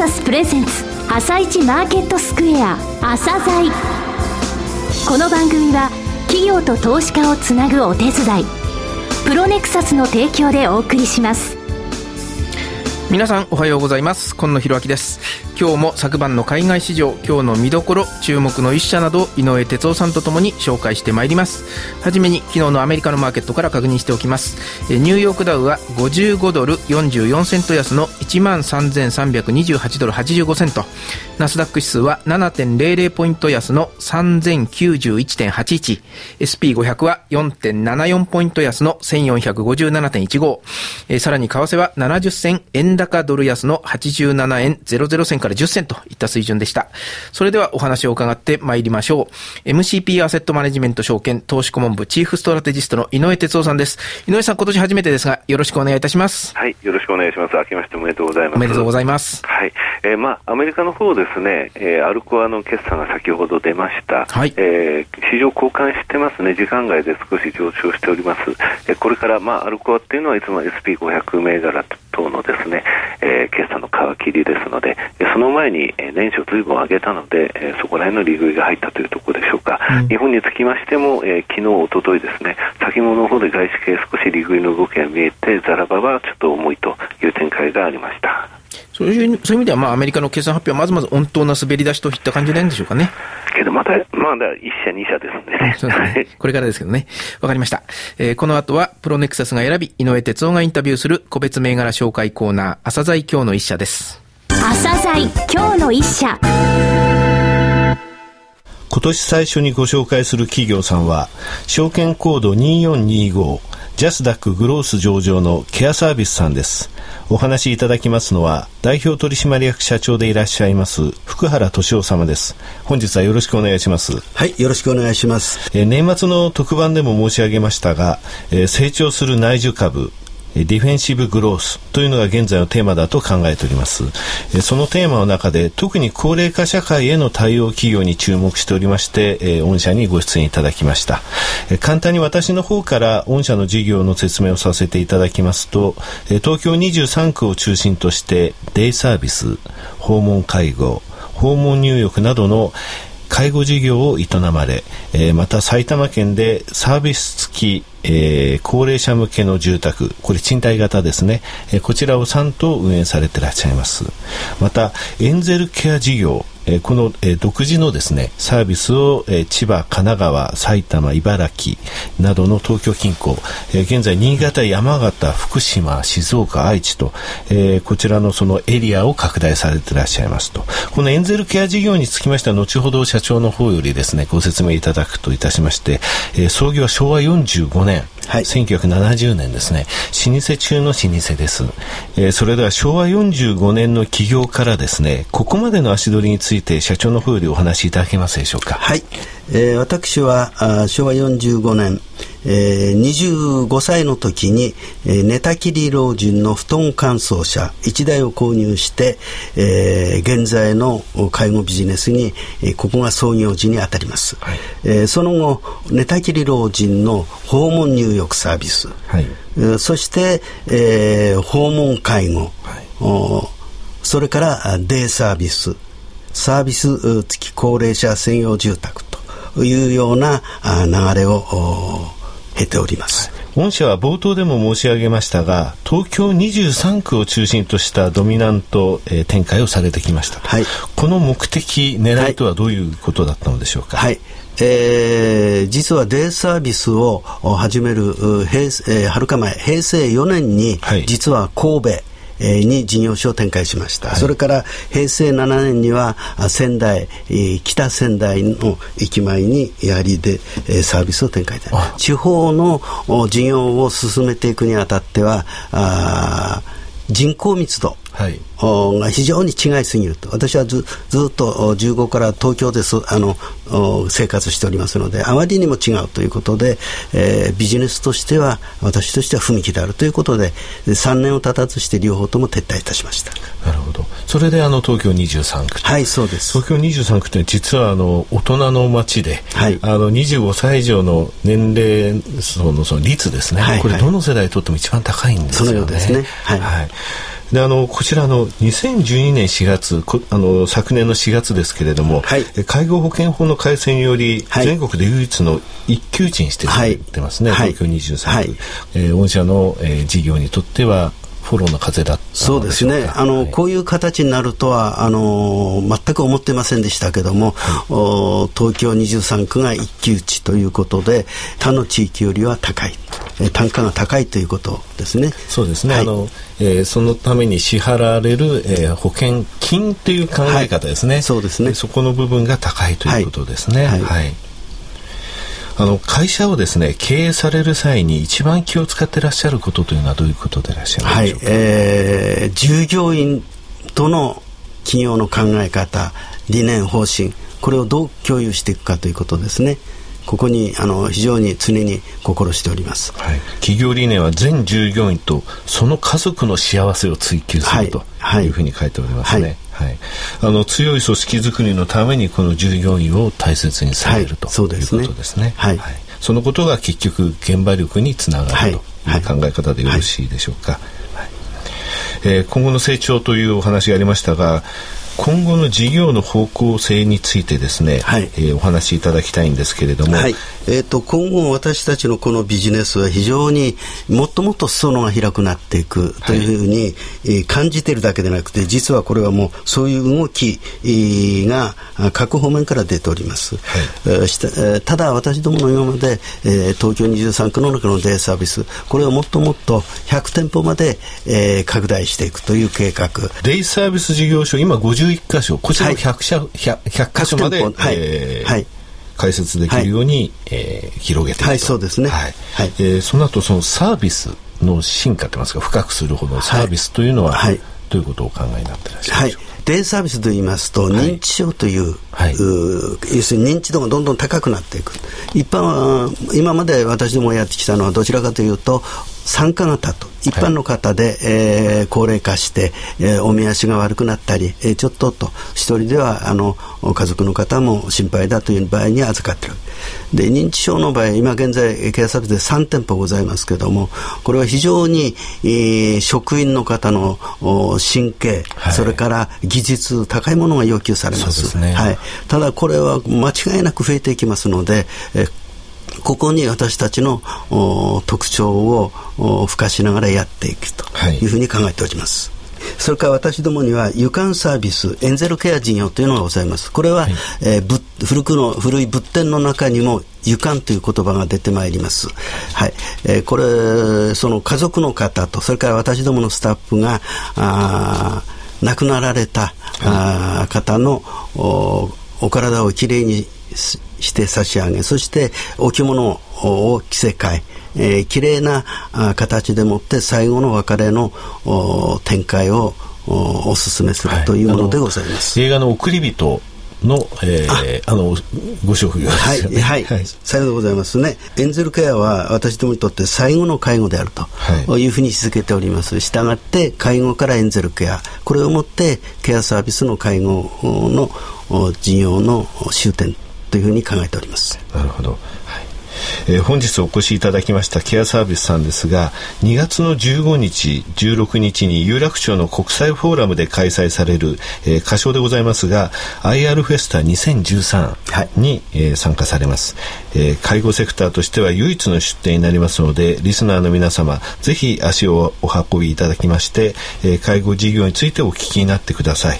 サスプレゼンツ朝一マーケットスクエア朝鮮。この番組は企業と投資家をつなぐお手伝いプロネクサスの提供でお送りします皆さんおはようございます今野博明です今日も昨晩の海外市場今日の見どころ注目の一社など井上哲夫さんとともに紹介してまいります。はじめに昨日のアメリカのマーケットから確認しておきます。ニューヨークダウは55ドル44セント安の1万3328ドル85セント。ナスダック指数は7.00ポイント安の 3091.81SP500 は4.74ポイント安の1457.15さらに為替は70銭円高ドル安の87円00銭からから10銭といった水準でした。それではお話を伺ってまいりましょう。MCP アセットマネジメント証券投資顧問部チーフストラテジストの井上哲夫さんです。井上さん、今年初めてですが、よろしくお願いいたします。はい、よろしくお願いします。明けましておめでとうございます。おめでとうございます。はい。えー、まあ、アメリカの方ですね、えー、アルコアの決算が先ほど出ました。はい。えー、市場交換してますね。時間外で少し上昇しております。えー、これから、まあ、アルコアっていうのはいつも SP500 銘柄等のですね、えー、決算の皮切りですので、その前に、えー、年初ずいぶん上げたので、えー、そこら辺の利食いが入ったというところでしょうか。うん、日本につきましても、えー、昨日、おとといですね、先物の方で外資系少し利食いの動きが見えて、ザラバはちょっと重いという展開がありました。そういうそういう意味では、まあ、アメリカの決算発表はまずまず温当な滑り出しといった感じなんでしょうかね。けど、まだ、まだ一社、二社ですね。そうですね。これからですけどね。わかりました。えー、この後は、プロネクサスが選び、井上哲夫がインタビューする個別銘柄紹介コーナー、朝鮮今日の一社です。朝鮮今日の一社。今年最初にご紹介する企業さんは、証券コード2425、ジャスダックグロース上場のケアサービスさんです。お話しいただきますのは、代表取締役社長でいらっしゃいます、福原敏夫様です。本日はよろしくお願いします。はい、よろしくお願いします。えー、年末の特番でも申し上げましたが、えー、成長する内需株、ディフェンシブグロースというのが現在のテーマだと考えております。そのテーマの中で特に高齢化社会への対応企業に注目しておりまして、御社にご出演いただきました。簡単に私の方から御社の事業の説明をさせていただきますと、東京23区を中心としてデイサービス、訪問介護、訪問入浴などの介護事業を営まれ、えー、また埼玉県でサービス付き、えー、高齢者向けの住宅、これ賃貸型ですね、えー、こちらを3棟運営されていらっしゃいます。また、エンゼルケア事業、えこの、え独自のですねサービスを、え千葉、神奈川、埼玉、茨城などの東京近郊、え現在新潟、山形、福島、静岡、愛知と、えこちらのそのエリアを拡大されていらっしゃいますと。このエンゼルケア事業につきましては後ほど社長の方よりですねご説明いただくといたしまして、え創業は昭和45年はい、1970年ですね。老舗中の老舗です、えー、それでは昭和45年の起業からですねここまでの足取りについて社長の方よりお話しいただけますでしょうか？はい、えー、私はあ昭和45年えー、25歳の時に、えー、寝たきり老人の布団乾燥車1台を購入して、えー、現在の介護ビジネスに、えー、ここが創業時にあたります、はい、えー、その後寝たきり老人の訪問入浴サービス、はい。えー、そして、えー、訪問介護、はい、それからデイサービス。サービス付き高齢者専用住宅というような流れを経ております。御社は冒頭でも申し上げましたが東京23区を中心としたドミナント、えー、展開をされてきました、はい、この目的狙いとはどういうことだったのでしょうか、はい、えー、実はデイサービスを始める平、えー、はるか前平成4年に、はい、実は神戸に事業所を展開しました、はい、それから平成7年には仙台北仙台の駅前にやはりでサービスを展開地方の事業を進めていくにあたっては人口密度はい、が非常に違いすぎると。私はずずっと15から東京ですあの生活しておりますのであまりにも違うということで、えー、ビジネスとしては私としては踏み切りあるということで3年を経たずして両方とも撤退いたしました。なるほど。それであの東京23区はいそうです。東京23区って実はあの大人の街で、はい、あの25歳以上の年齢層のその率ですね、はい、これどの世代にとっても一番高いんですよね、そのようですね。はい、はいであのこちらの2012年4月あの昨年の4月ですけれども、はい、介護保険法の改正により、はい、全国で唯一の一級地にしててますね、はい、東京23区、はい、えー、御社の、えー、事業にとってはフォローの風だそうですね。あの、はい、こういう形になるとはあの全く思ってませんでしたけども、はい、東京23区が一騎打ちということで他の地域よりは高い単価が高いということですね。そうですね。はい、あの、えー、そのために支払われる、えー、保険金という考え方ですね。そうですね。そこの部分が高いということですね。はいあの会社をですね経営される際に一番気を使ってらっしゃることというのはどういうことでいらっしゃるんでしょうか、はいえー、従業員との企業の考え方理念方針これをどう共有していくかということですね。ここにあの非常に常に心しております、はい、企業理念は全従業員とその家族の幸せを追求するとい。うふうに書いておりますね。はい。はい、あの強い組織づくりのためにこの従業員を大切にされる、とい。うことですね。はい、はい、そのことが結局現場力につながるとい。う考え方でよろしいでしょうか。はい。えー、今後の成長というお話がありましたが今後の事業の方向性についてですね、はい、えー、お話しいただきたいんですけれども、はい、えーと、今後私たちのこのビジネスは非常にもっともっと裾野が広くなっていくというふうに、はい、感じているだけでなくて実はこれはもうそういう動きが各方面から出ております、はい、ただ私どもの今まで、えー、東京23区の中のデイサービスこれをもっともっと100店舗まで、えー、拡大していくという計画。デイサービス事業所今50 11箇所こちらも 100, 社、はい、100, 100箇所まで、はい。えーはい、開設できるように、はい、えー、広げていはい、そうですね、はい。はい。えー、その後そのサービスの進化といいますか深くするほどのサービスというのは、はい、どういうことをお考えになっていらっしゃるでしょう？か、はい。デイサービスといいますと、認知症という,、はい、う要するに認知度がどんどん高くなっていく。一般は今まで私どもやってきたのはどちらかというと参加型と一般の方で、はい、えー、高齢化して、えー、お見足が悪くなったり、えー、ちょっとと一人ではあの家族の方も心配だという場合に預かっている。で認知症の場合今現在ケアサービスで3店舗ございますけれどもこれは非常に、えー、職員の方の神経、はい、それから技術高いものが要求されます、ね、はい、ただこれは間違いなく増えていきますので、えーここに私たちの特徴を付加しながらやっていくというふうに考えております。はいそれから私どもには湯管サービス、エンゼルケア事業というのがございます。これは、はい、えー、古くの古い物店の中にも湯管という言葉が出てまいります。はい。えー、これ、その家族の方と、それから私どものスタッフが、あ亡くなられた、はい、あ方のおお体をきれいにして差し上げそしてお着物を着せ替ええー、綺麗な形でもって最後の別れの展開をお勧めするというものでございます。はい、映画の送り人の、えー、あのご職業ですよね。はい、はい、さようでございますね。エンゼルケアは私どもにとって最後の介護であるというふうに位置づけております。したがって介護からエンゼルケア、これをもってケアサービスの介護の事業の終点というふうに考えております。なるほど。はいえー、本日お越しいただきましたケアサービスさんですが2月の15日16日に有楽町の国際フォーラムで開催される、えー、歌唱でございますが IR フェスタ2013に、はい、えー、参加されます、えー、介護セクターとしては唯一の出展になりますのでリスナーの皆様ぜひ足をお運びいただきまして、えー、介護事業についてお聞きになってください、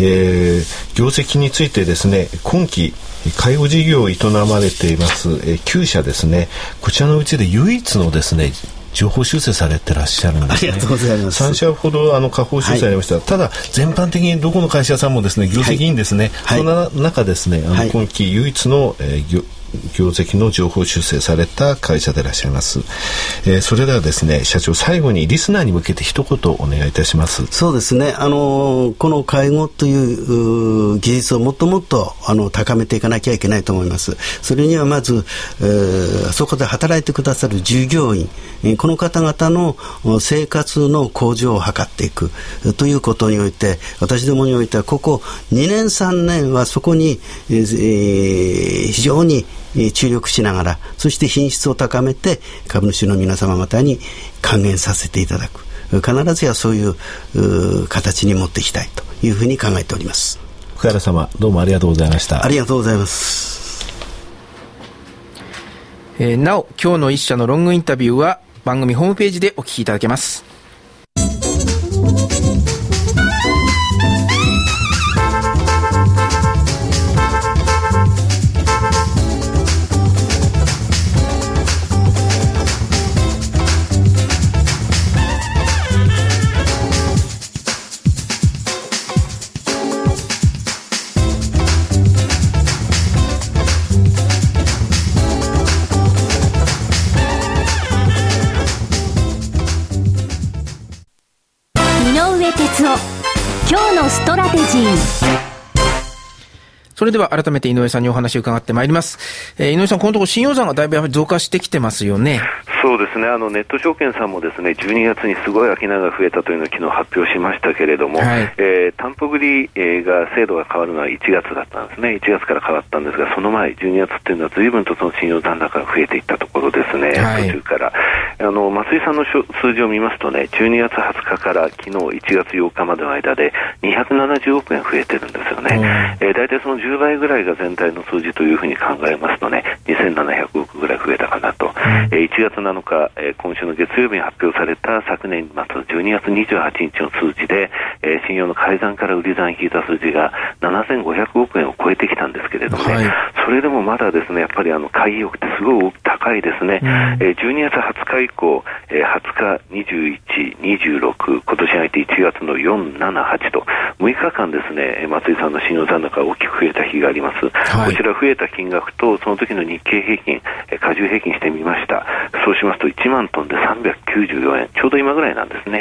えー、業績についてですね今期介護事業を営まれています、えー、9社ですね。こちらのうちで唯一のですね情報修正されてらっしゃるんです、ね、ありがとうございます。3社ほどあの下方修正ありました、はい、ただ全般的にどこの会社さんもですね業績い。いんですね、はい、そんな中ですねあの今期唯一の、えー、業績の情報修正された会社でいらっしゃいます、えー、それではですね社長最後にリスナーに向けて一言お願いいたします。そうですね。あのこの介護という技術をもっともっとあの高めていかなきゃいけないと思います。それにはまず、えー、そこで働いてくださる従業員この方々の生活の向上を図っていくということにおいて私どもにおいてはここ2年3年はそこに、えー、非常に注力しながらそして品質を高めて株主の皆様方に還元させていただく。必ずやそういう形に持っていきたいというふうに考えております。福原様どうもありがとうございました。ありがとうございます。えー、なお今日の一社のロングインタビューは番組ホームページでお聞きいただけますれでは改めて井上さんにお話を伺ってまいります。えー、井上さん、このところ信用残がだいぶやはり増加してきてますよね。そうですね。あのネット証券さんもですね12月にすごい商いが増えたというのを昨日発表しましたけれども、はい、えー、担保売りが制度が変わるのは1月だったんですね、1月から変わったんですが、その前、12月っていうのは、ずいぶんとその信用残高が増えていったところですね、はい、途中から。あの松井さんの数字を見ますとね、12月20日から昨日1月8日までの間で、270億円増えてるんですよね、えー、大体その10倍ぐらいが全体の数字というふうに考えますとね、2700億ぐらい増えたかなと、うん、えー、1月7日、えー、今週の月曜日に発表された昨年末12月28日の数字で、えー、信用の改ざんから売り算引いた数字が7500億円を超えてきたんですけれどもね、はい、それでもまだですね、やっぱりあの買い意欲ってすごい高いですね、うん、えー、12月20日以降、えー、20日、21、26、今年入って1月の4、7、8と、6日間ですね、松井さんの信用残高が大きく増えた日があります。はい、こちら増えた金額と、その時の日経平均、えー、加重平均してみました。そうしますと1万トンで394円、ちょうど今ぐらいなんですね。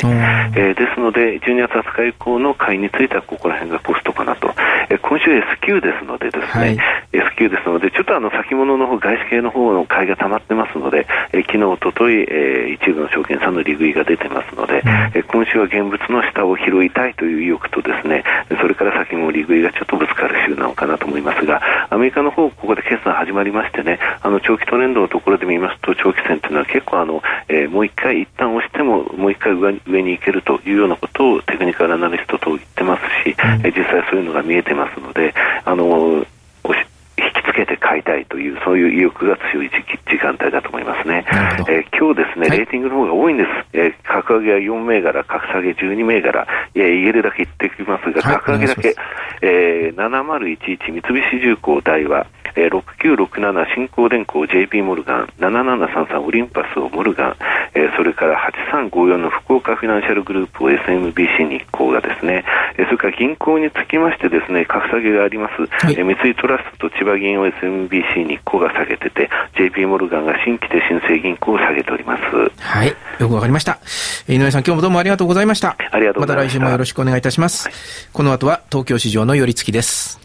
えー、ですので、12月20日以降の買いについてはここら辺がコストかなと。えー、今週 S q ですのでですね、はい、S q ですので、ちょっとあの先物の方、外資系の方の買いが溜まってますので、えー、昨日、おととい、えー、一部の証券さんの利食いが出てますので、うん、えー、今週は現物の下を拾いたいという意欲とですね、それから先も利食いがちょっとぶつかる週なのかなと思いますが、アメリカの方、ここで決算始まりましてね、あの長期トレンドのところで見ますと、長期戦というのは結構あの、えー、もう一回一旦押しても、もう一回上に行けるというようなことをテクニカルアナリストと言ってますし、うん、実際そういうのが見えてますので、あの引きつけて買いたいという、そういう意欲が強い時時間帯だと思いますね。えー、今日ですね、レーティングの方が多いんです。えー、格上げは4銘柄、格下げ12銘柄、いや、言えるだけ言ってきますが、格上げだけ、えー、7011三菱重工大和、えー、6967新興電工 JP モルガン、7733オリンパスをモルガン、えー、それから8354の福岡フィナンシャルグループを SMBC 日興がですね、えー、それから銀行につきましてですね、格下げがあります、はい、えー、三井トラストと千葉銀を SMBC 日興が下げてて、JP モルガンが新規で新生銀行を下げております。はい、よくわかりました。井上さん、今日もどうもありがとうございました。ありがとうございました。また来週もよろしくお願いいたします。はい、この後は東京市場の寄り付きです。